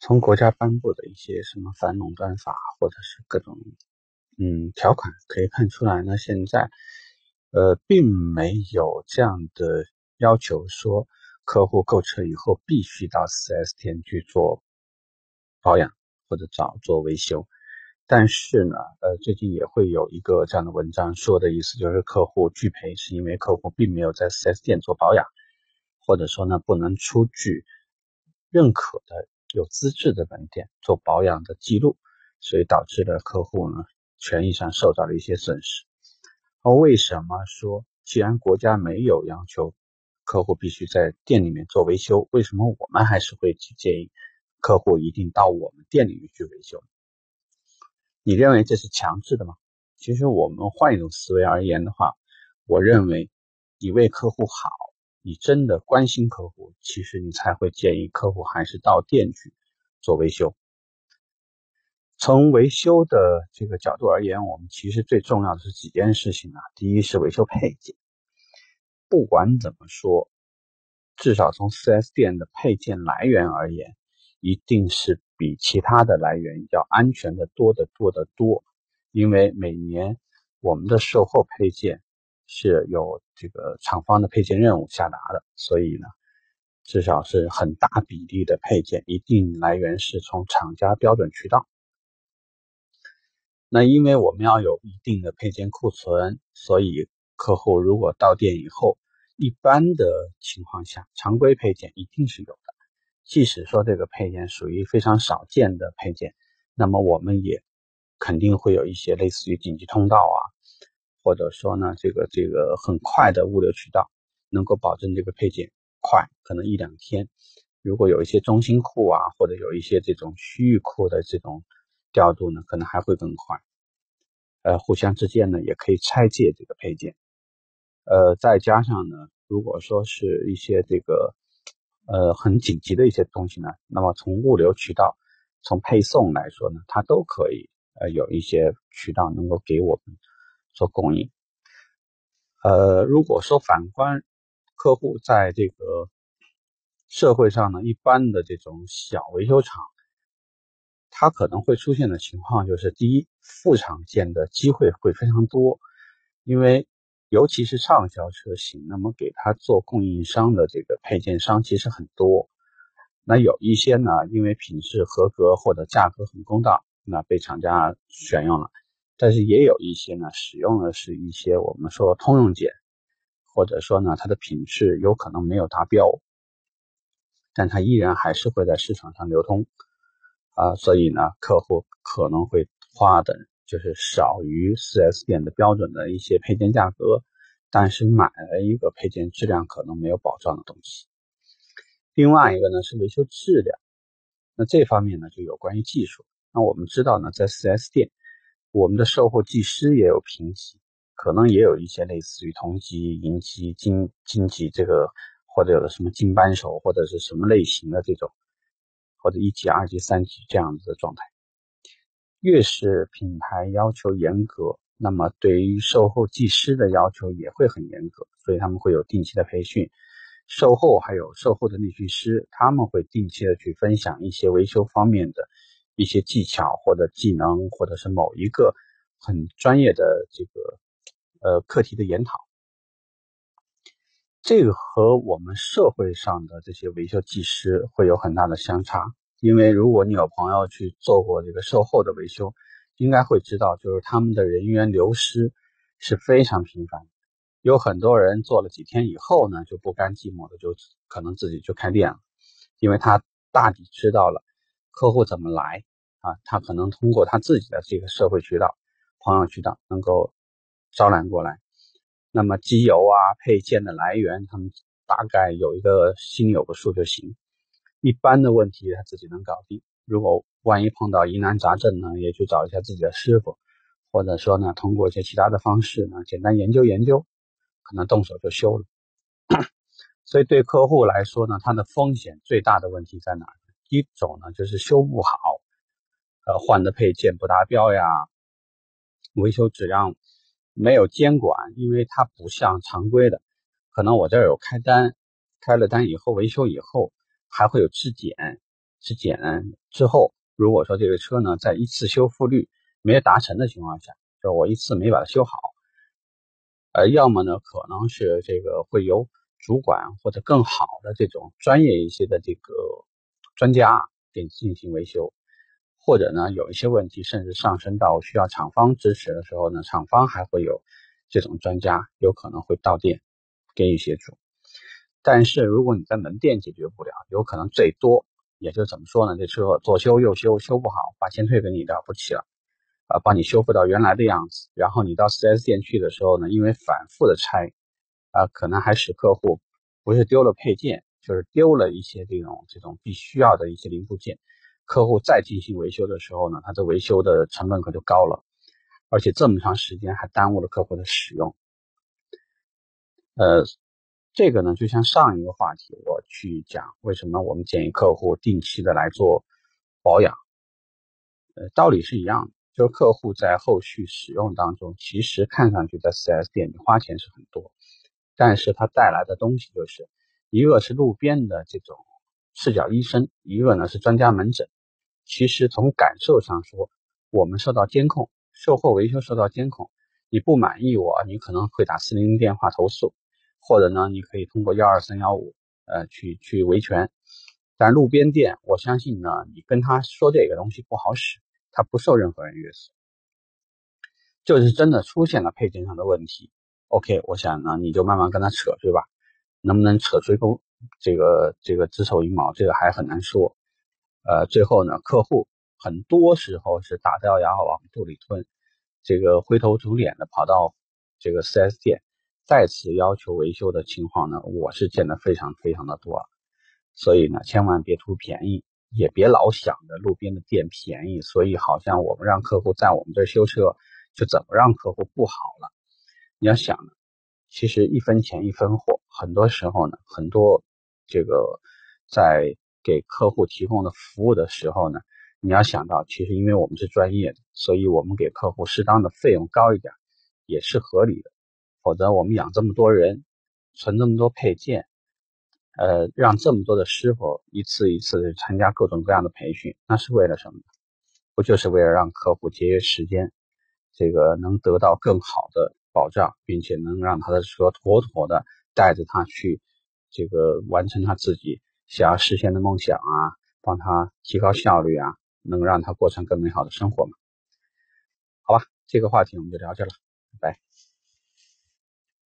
从国家颁布的一些什么反垄断法，或者是各种嗯条款可以看出来呢，现在呃并没有这样的要求，说客户购车以后必须到 4S 店去做保养或者找做维修。但是呢，呃，最近也会有一个这样的文章说的意思，就是客户拒赔是因为客户并没有在 4S 店做保养，或者说呢不能出具认可的有资质的门店做保养的记录，所以导致了客户呢权益上受到了一些损失。而为什么说既然国家没有要求客户必须在店里面做维修，为什么我们还是会去建议客户一定到我们店里面去维修？你认为这是强制的吗？其实我们换一种思维而言的话，我认为你为客户好，你真的关心客户，其实你才会建议客户还是到店去做维修。从维修的这个角度而言，我们其实最重要的是几件事情啊。第一是维修配件，不管怎么说，至少从 4S 店的配件来源而言，一定是。比其他的来源要安全的多得多得多，因为每年我们的售后配件是有这个厂方的配件任务下达的，所以呢，至少是很大比例的配件一定来源是从厂家标准渠道。那因为我们要有一定的配件库存，所以客户如果到店以后，一般的情况下，常规配件一定是有的。即使说这个配件属于非常少见的配件，那么我们也肯定会有一些类似于紧急通道啊，或者说呢，这个这个很快的物流渠道，能够保证这个配件快，可能一两天。如果有一些中心库啊，或者有一些这种区域库的这种调度呢，可能还会更快。呃，互相之间呢，也可以拆借这个配件。呃，再加上呢，如果说是一些这个。呃，很紧急的一些东西呢，那么从物流渠道、从配送来说呢，它都可以呃有一些渠道能够给我们做供应。呃，如果说反观客户在这个社会上呢，一般的这种小维修厂，它可能会出现的情况就是：第一，副厂件的机会会非常多，因为。尤其是畅销车型，那么给他做供应商的这个配件商其实很多。那有一些呢，因为品质合格或者价格很公道，那被厂家选用了。但是也有一些呢，使用的是一些我们说通用件，或者说呢，它的品质有可能没有达标，但它依然还是会在市场上流通啊。所以呢，客户可能会花的。就是少于 4S 店的标准的一些配件价格，但是买了一个配件质量可能没有保障的东西。另外一个呢是维修质量，那这方面呢就有关于技术。那我们知道呢，在 4S 店，我们的售后技师也有评级，可能也有一些类似于同级、银级、金金级这个，或者有的什么金扳手或者是什么类型的这种，或者一级、二级、三级这样子的状态。越是品牌要求严格，那么对于售后技师的要求也会很严格，所以他们会有定期的培训，售后还有售后的内训师，他们会定期的去分享一些维修方面的一些技巧或者技能，或者是某一个很专业的这个呃课题的研讨。这个和我们社会上的这些维修技师会有很大的相差。因为如果你有朋友去做过这个售后的维修，应该会知道，就是他们的人员流失是非常频繁。有很多人做了几天以后呢，就不甘寂寞的，就可能自己就开店了，因为他大抵知道了客户怎么来啊，他可能通过他自己的这个社会渠道、朋友渠道能够招揽过来。那么机油啊、配件的来源，他们大概有一个心里有个数就行。一般的问题他自己能搞定，如果万一碰到疑难杂症呢，也去找一下自己的师傅，或者说呢，通过一些其他的方式呢，简单研究研究，可能动手就修了。所以对客户来说呢，它的风险最大的问题在哪？一种呢就是修不好，呃，换的配件不达标呀，维修质量没有监管，因为它不像常规的，可能我这儿有开单，开了单以后维修以后。还会有质检，质检之后，如果说这个车呢在一次修复率没有达成的情况下，就我一次没把它修好，呃，要么呢可能是这个会由主管或者更好的这种专业一些的这个专家给进行维修，或者呢有一些问题甚至上升到需要厂方支持的时候呢，厂方还会有这种专家有可能会到店给予协助。但是如果你在门店解决不了，有可能最多也就怎么说呢？这车左修右修修不好，把钱退给你了不起了，啊，帮你修复到原来的样子。然后你到 4S 店去的时候呢，因为反复的拆，啊，可能还使客户不是丢了配件，就是丢了一些这种这种必须要的一些零部件。客户再进行维修的时候呢，他的维修的成本可就高了，而且这么长时间还耽误了客户的使用，呃。这个呢，就像上一个话题我去讲，为什么我们建议客户定期的来做保养，呃，道理是一样的，就是客户在后续使用当中，其实看上去在 4S 店里花钱是很多，但是它带来的东西就是，一个是路边的这种赤脚医生，一个呢是专家门诊，其实从感受上说，我们受到监控，售后维修受到监控，你不满意我，你可能会打四零零电话投诉。或者呢，你可以通过幺二三幺五，呃，去去维权。但路边店，我相信呢，你跟他说这个东西不好使，他不受任何人约束。就是真的出现了配件上的问题，OK，我想呢，你就慢慢跟他扯，对吧？能不能扯出公这个这个只手一毛，这个还很难说。呃，最后呢，客户很多时候是打掉牙往肚里吞，这个灰头土脸的跑到这个 4S 店。再次要求维修的情况呢，我是见的非常非常的多，所以呢，千万别图便宜，也别老想着路边的店便宜，所以好像我们让客户在我们这儿修车，就怎么让客户不好了？你要想呢，其实一分钱一分货，很多时候呢，很多这个在给客户提供的服务的时候呢，你要想到，其实因为我们是专业的，所以我们给客户适当的费用高一点，也是合理的。否则，我们养这么多人，存这么多配件，呃，让这么多的师傅一次一次的参加各种各样的培训，那是为了什么？不就是为了让客户节约时间，这个能得到更好的保障，并且能让他的车妥妥的带着他去这个完成他自己想要实现的梦想啊，帮他提高效率啊，能让他过上更美好的生活嘛？好吧，这个话题我们就聊这了，拜拜。